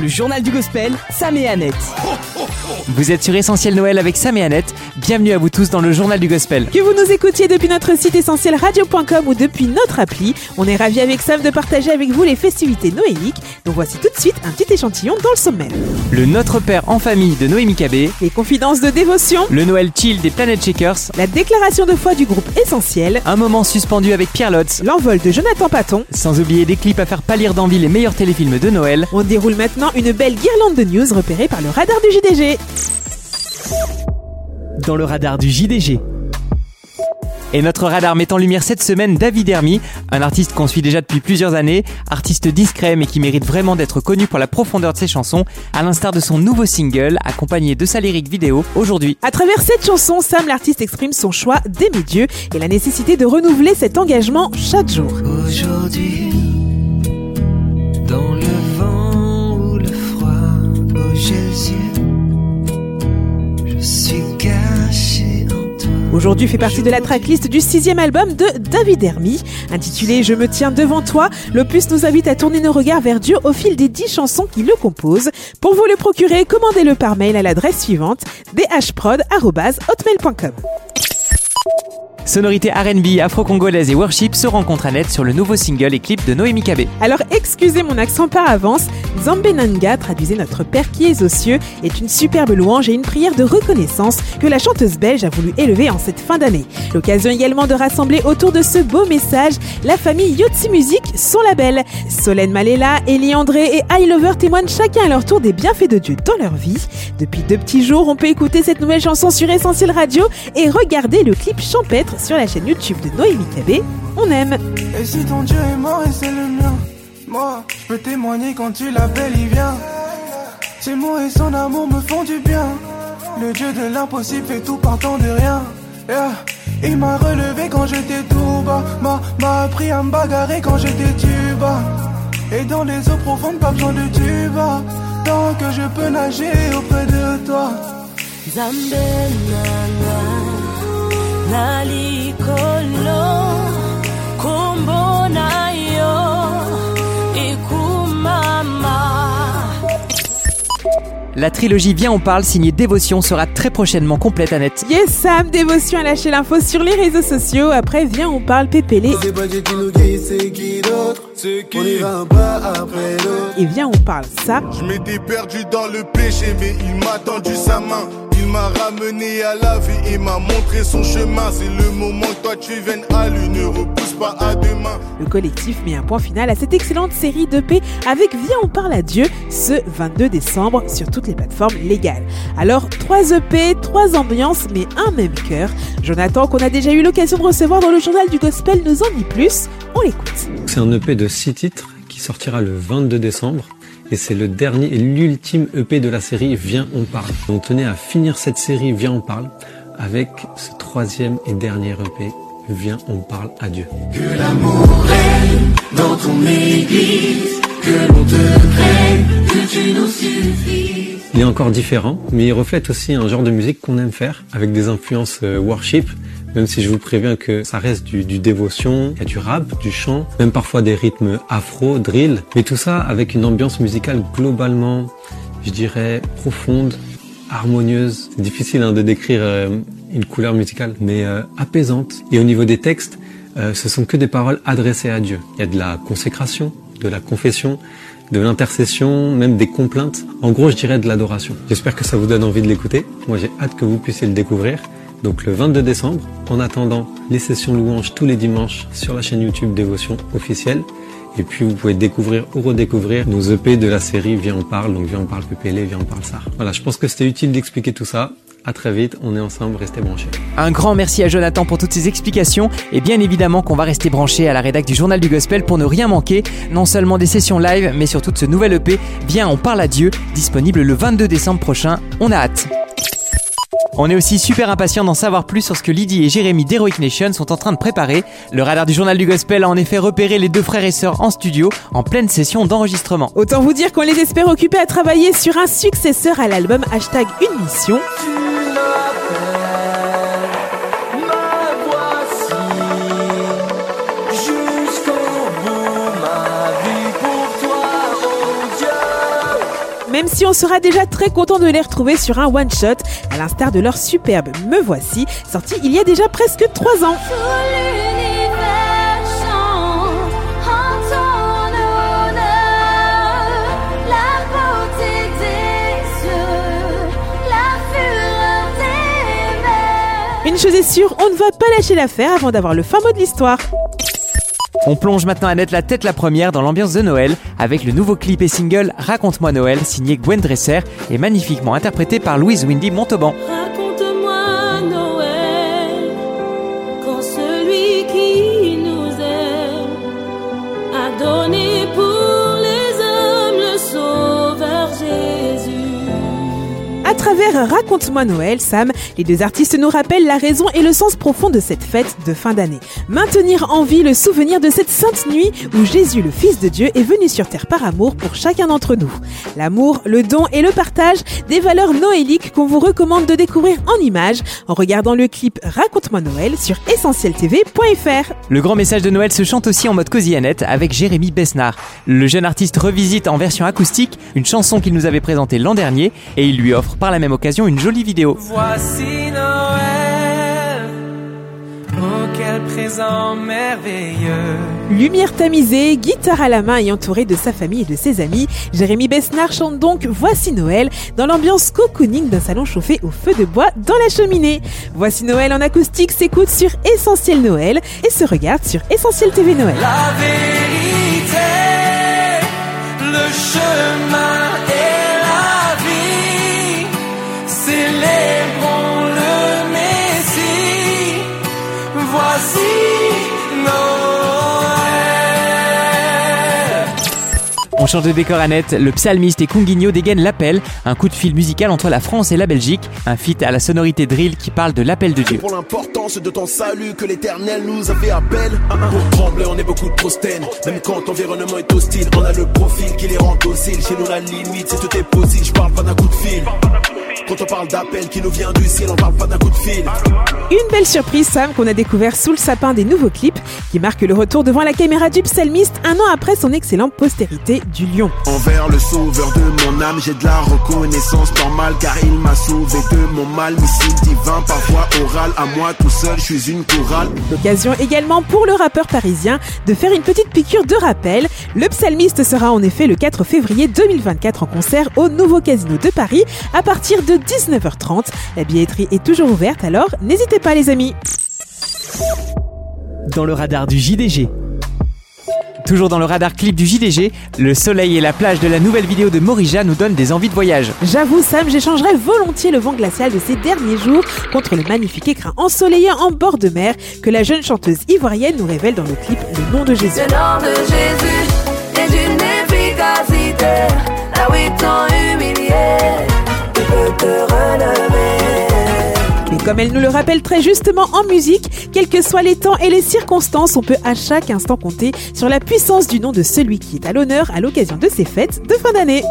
Le journal du gospel, Sam et Annette. Vous êtes sur Essentiel Noël avec Sam et Annette. Bienvenue à vous tous dans le journal du gospel. Que vous nous écoutiez depuis notre site essentielradio.com ou depuis notre appli, on est ravis avec Sam de partager avec vous les festivités noéliques. Donc voici tout de suite un petit échantillon dans le sommaire. Le Notre Père en famille de Noémie Cabé. Les confidences de dévotion, Le Noël chill des Planet Shakers. la déclaration de foi du groupe Essentiel, Un moment suspendu avec Pierre Lotz. l'envol de Jonathan Paton. Sans oublier des clips à faire pâlir d'envie les meilleurs téléfilms de Noël. On déroule maintenant une belle guirlande de news repérée par le radar du JDG. dans le radar du JDG. Et notre radar met en lumière cette semaine David Hermy, un artiste qu'on suit déjà depuis plusieurs années, artiste discret mais qui mérite vraiment d'être connu pour la profondeur de ses chansons, à l'instar de son nouveau single accompagné de sa lyrique vidéo aujourd'hui. À travers cette chanson, Sam l'artiste exprime son choix d'aimer Dieu et la nécessité de renouveler cet engagement chaque jour. Aujourd'hui, Aujourd'hui fait partie de la tracklist du sixième album de David Hermy, intitulé Je me tiens devant toi. L'opus nous invite à tourner nos regards vers Dieu au fil des dix chansons qui le composent. Pour vous le procurer, commandez-le par mail à l'adresse suivante dhprod@hotmail.com. Sonorité R&B, afro-congolaise et worship se rencontrent à net sur le nouveau single et clip de Noémie Cabé. Alors excusez mon accent par avance, Zambenanga, traduisez notre Père qui est aux cieux, est une superbe louange et une prière de reconnaissance que la chanteuse belge a voulu élever en cette fin d'année. L'occasion également de rassembler autour de ce beau message la famille Yotzi Music, son label. Solène Malela, Elie André et I Lover témoignent chacun à leur tour des bienfaits de Dieu dans leur vie. Depuis deux petits jours, on peut écouter cette nouvelle chanson sur Essentiel Radio et regarder le clip champêtre sur la chaîne YouTube de Noémie Cabé. On aime. Et si ton Dieu est mort et c'est le mien Moi, je peux témoigner quand tu l'appelles, il vient. Ses mots et son amour me font du bien. Le Dieu de l'impossible fait tout partant de rien. Il m'a relevé quand j'étais tout bas. M'a, appris à me bagarrer quand j'étais tuba. Et dans les eaux profondes, pas besoin de tuba. Tant que je peux nager auprès de toi. Nalikolo La trilogie Viens on parle signée Dévotion sera très prochainement complète à net. Yes Sam, Dévotion a lâché l'info sur les réseaux sociaux. Après, viens, on parle pépélé. Et viens, on parle ça. Je m'étais perdu dans le péché, mais il m'a tendu sa main. Il m'a ramené à la vie et m'a montré son chemin. C'est le moment que toi tu viennes à lui, ne repousse pas à demain. Le collectif met un point final à cette excellente série d'EP avec Viens, on parle à Dieu ce 22 décembre sur toutes les plateformes légales. Alors, 3 EP, 3 ambiances, mais un même cœur. Jonathan, qu'on a déjà eu l'occasion de recevoir dans le journal du gospel, nous en dit plus. On l'écoute. C'est un EP de 6 titres qui sortira le 22 décembre. Et c'est le dernier et l'ultime EP de la série Viens on parle. On tenait à finir cette série Viens on parle avec ce troisième et dernier EP Viens on parle à Dieu. Que l'amour règne dans ton église, que l'on te que tu nous suffises. Il est encore différent, mais il reflète aussi un genre de musique qu'on aime faire avec des influences euh, worship. Même si je vous préviens que ça reste du, du dévotion, il y a du rap, du chant, même parfois des rythmes afro, drill, mais tout ça avec une ambiance musicale globalement, je dirais, profonde, harmonieuse. C'est difficile hein, de décrire euh, une couleur musicale, mais euh, apaisante. Et au niveau des textes, euh, ce sont que des paroles adressées à Dieu. Il y a de la consécration, de la confession, de l'intercession, même des complaintes. En gros, je dirais de l'adoration. J'espère que ça vous donne envie de l'écouter. Moi, j'ai hâte que vous puissiez le découvrir. Donc le 22 décembre, en attendant les sessions louanges tous les dimanches sur la chaîne YouTube Dévotion officielle. Et puis vous pouvez découvrir ou redécouvrir nos EP de la série Viens on parle, donc Viens on parle PPL, Viens on parle ça. Voilà, je pense que c'était utile d'expliquer tout ça. À très vite, on est ensemble, restez branchés. Un grand merci à Jonathan pour toutes ces explications et bien évidemment qu'on va rester branché à la rédac du journal du gospel pour ne rien manquer, non seulement des sessions live mais surtout de ce nouvel EP Viens on parle à Dieu, disponible le 22 décembre prochain. On a hâte. On est aussi super impatient d'en savoir plus sur ce que Lydie et Jérémy d'Heroic Nation sont en train de préparer. Le radar du journal du gospel a en effet repéré les deux frères et sœurs en studio en pleine session d'enregistrement. Autant vous dire qu'on les espère occupés à travailler sur un successeur à l'album hashtag Une Mission. Même si on sera déjà très content de les retrouver sur un one-shot, à l'instar de leur superbe Me Voici, sorti il y a déjà presque 3 ans. Une chose est sûre, on ne va pas lâcher l'affaire avant d'avoir le fin mot de l'histoire. On plonge maintenant à Net la tête la première dans l'ambiance de Noël avec le nouveau clip et single Raconte-moi Noël signé Gwen Dresser et magnifiquement interprété par Louise Windy Montauban. Raconte-moi Noël, quand celui qui nous aime a donné pour les hommes le sauveur Jésus. À travers Raconte-moi Noël, Sam, les deux artistes nous rappellent la raison et le sens profond de cette fête de fin d'année. Maintenir en vie le souvenir de cette sainte nuit où Jésus, le Fils de Dieu, est venu sur terre par amour pour chacun d'entre nous. L'amour, le don et le partage, des valeurs noéliques qu'on vous recommande de découvrir en images en regardant le clip Raconte-moi Noël sur essentieltv.fr. Le grand message de Noël se chante aussi en mode cosy Annette avec Jérémy Besnard. Le jeune artiste revisite en version acoustique une chanson qu'il nous avait présentée l'an dernier et il lui offre par la même occasion une jolie vidéo. Voici Noël, oh quel présent merveilleux. Lumière tamisée, guitare à la main et entouré de sa famille et de ses amis, Jérémy Besnard chante donc Voici Noël dans l'ambiance cocooning d'un salon chauffé au feu de bois dans la cheminée. Voici Noël en acoustique s'écoute sur Essentiel Noël et se regarde sur Essentiel TV Noël. La vérité, le chemin et la vie, Voici Noël. On change de décor Annette, le psalmiste et Kunguigno dégainent l'appel, un coup de fil musical entre la France et la Belgique, un feat à la sonorité drill qui parle de l'appel de Dieu. Pour l'importance de ton salut que l'éternel nous a fait appel. Pour trembler, on est beaucoup de prostaines. Même quand l'environnement est hostile, on a le profil qui les rend dociles. Chez nous, la limite, c'est tout est possible. Je parle pas d'un coup de fil. Quand on parle d'appel qui nous vient du ciel, on parle pas d'un coup de fil. Une belle surprise, Sam, qu'on a découvert sous le sapin des nouveaux clips, qui marque le retour devant la caméra du psalmiste un an après son excellente postérité du lion. Envers le sauveur de mon âme, j'ai de la reconnaissance normale car il m'a sauvé de mon mal. Missile divin, par voie orale, à moi tout seul, je suis une chorale. L'occasion également pour le rappeur parisien de faire une petite piqûre de rappel. Le psalmiste sera en effet le 4 février 2024 en concert au Nouveau Casino de Paris à partir de 19h30. La billetterie est toujours ouverte alors n'hésitez pas les amis. Dans le radar du JDG. Toujours dans le radar clip du JDG, le soleil et la plage de la nouvelle vidéo de Morija nous donnent des envies de voyage. J'avoue Sam, j'échangerais volontiers le vent glacial de ces derniers jours contre le magnifique écrin ensoleillé en bord de mer que la jeune chanteuse ivoirienne nous révèle dans le clip Le nom de Jésus. Le nom de Jésus est d'une efficacité. Peut te relever. Mais comme elle nous le rappelle très justement en musique, quels que soient les temps et les circonstances, on peut à chaque instant compter sur la puissance du nom de celui qui est à l'honneur à l'occasion de ces fêtes de fin d'année.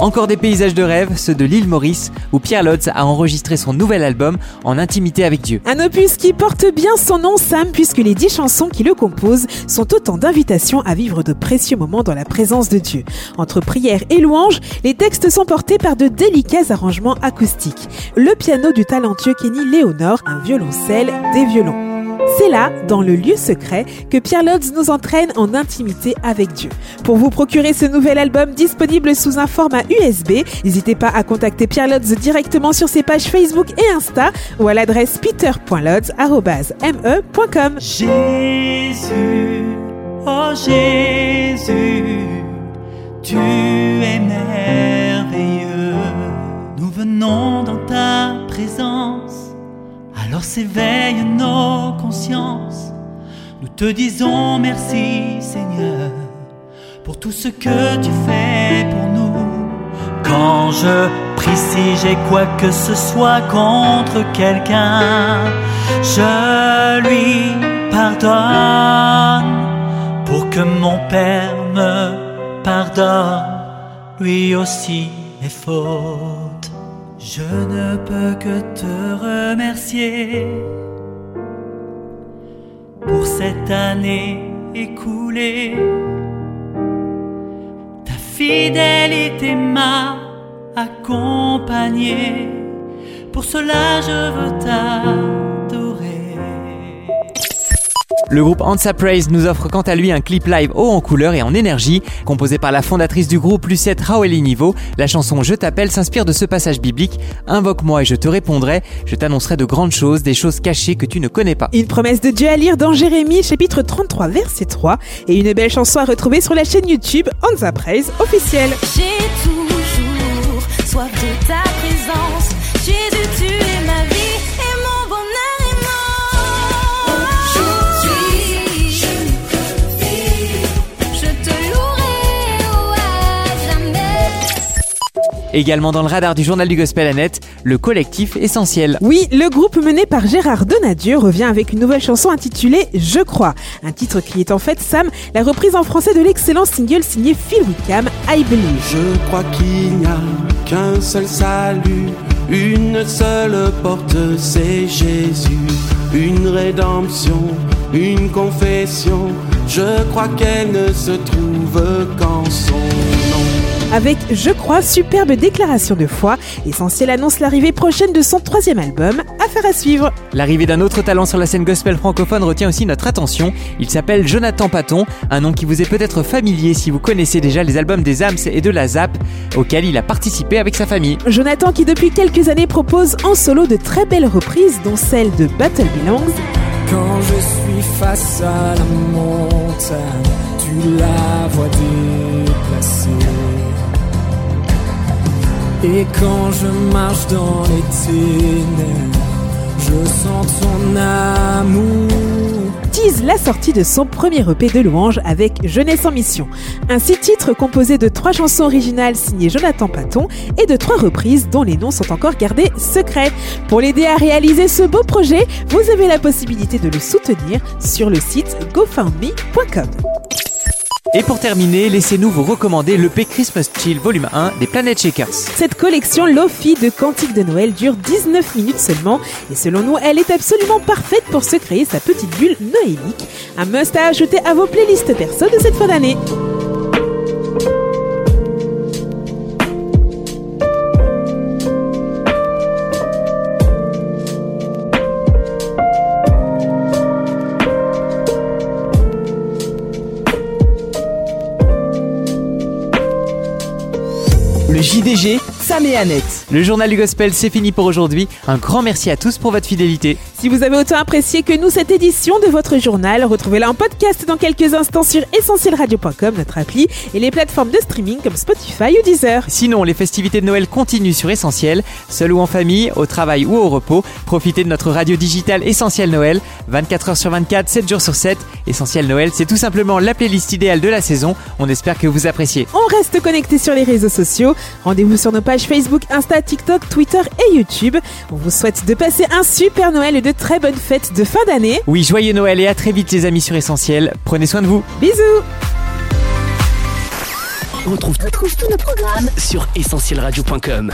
Encore des paysages de rêve, ceux de l'île Maurice, où Pierre Lotz a enregistré son nouvel album en intimité avec Dieu. Un opus qui porte bien son nom, Sam, puisque les dix chansons qui le composent sont autant d'invitations à vivre de précieux moments dans la présence de Dieu. Entre prière et louange, les textes sont portés par de délicats arrangements acoustiques. Le piano du talentueux Kenny Léonore, un violoncelle, des violons. C'est là, dans le lieu secret, que Pierre Lodz nous entraîne en intimité avec Dieu. Pour vous procurer ce nouvel album disponible sous un format USB, n'hésitez pas à contacter Pierre Lodz directement sur ses pages Facebook et Insta ou à l'adresse peter.lodz.me.com. Jésus, oh Jésus, tu es merveilleux. Nous venons dans ta présence, alors s'éveillent nos consciences. Nous te disons merci Seigneur pour tout ce que tu fais pour nous. Quand je prie si j'ai quoi que ce soit contre quelqu'un, je lui pardonne pour que mon Père me pardonne, lui aussi mes fautes. Je ne peux que te remercier pour cette année écoulée. Ta fidélité m'a accompagné. Pour cela je veux t'adorer. Le groupe Ansa Praise nous offre quant à lui un clip live haut en couleur et en énergie. Composé par la fondatrice du groupe Lucette Raoeli-Niveau, la chanson Je t'appelle s'inspire de ce passage biblique Invoque-moi et je te répondrai, je t'annoncerai de grandes choses, des choses cachées que tu ne connais pas. Une promesse de Dieu à lire dans Jérémie chapitre 33 verset 3 et une belle chanson à retrouver sur la chaîne YouTube Ansa Praise officielle. J'ai toujours soif de ta Également dans le radar du journal du Gospel Annette, le collectif essentiel. Oui, le groupe mené par Gérard Donadieu revient avec une nouvelle chanson intitulée Je crois, un titre qui est en fait Sam, la reprise en français de l'excellent single signé Phil Wickham, I Believe. Je crois qu'il n'y a qu'un seul salut, une seule porte, c'est Jésus. Une rédemption, une confession, je crois qu'elle ne se trouve qu'en son. Avec Je crois, superbe déclaration de foi, Essentiel annonce l'arrivée prochaine de son troisième album, Affaire à suivre. L'arrivée d'un autre talent sur la scène gospel francophone retient aussi notre attention. Il s'appelle Jonathan Paton, un nom qui vous est peut-être familier si vous connaissez déjà les albums des Ams et de la Zap, auxquels il a participé avec sa famille. Jonathan qui depuis quelques années propose en solo de très belles reprises, dont celle de Battle Belongs, Quand je suis face à la montagne, tu la vois déplacée. Et quand je marche dans les ténèbres, je sens ton amour. tease la sortie de son premier EP de louange avec Jeunesse en mission. Un six titres composé de trois chansons originales signées Jonathan Paton et de trois reprises dont les noms sont encore gardés secrets. Pour l'aider à réaliser ce beau projet, vous avez la possibilité de le soutenir sur le site gofundme.com. Et pour terminer, laissez-nous vous recommander l'EP Christmas Chill Volume 1 des Planet Shakers. Cette collection Lofi de cantiques de Noël dure 19 minutes seulement et selon nous, elle est absolument parfaite pour se créer sa petite bulle noélique. Un must à ajouter à vos playlists perso de cette fin d'année. JDG, Sam et Annette. Le journal du gospel, c'est fini pour aujourd'hui. Un grand merci à tous pour votre fidélité. Si vous avez autant apprécié que nous cette édition de votre journal, retrouvez-la en podcast dans quelques instants sur essentielradio.com, notre appli, et les plateformes de streaming comme Spotify ou Deezer. Sinon, les festivités de Noël continuent sur Essentiel. Seul ou en famille, au travail ou au repos, profitez de notre radio digitale Essentiel Noël. 24 heures sur 24, 7 jours sur 7. Essentiel Noël, c'est tout simplement la playlist idéale de la saison. On espère que vous appréciez. On reste connecté sur les réseaux sociaux. Rendez-vous sur nos pages Facebook, Insta, TikTok, Twitter et YouTube. On vous souhaite de passer un super Noël et de très bonnes fêtes de fin d'année. Oui, joyeux Noël et à très vite les amis sur Essentiel. Prenez soin de vous. Bisous On retrouve, tous nos programmes sur essentielradio.com.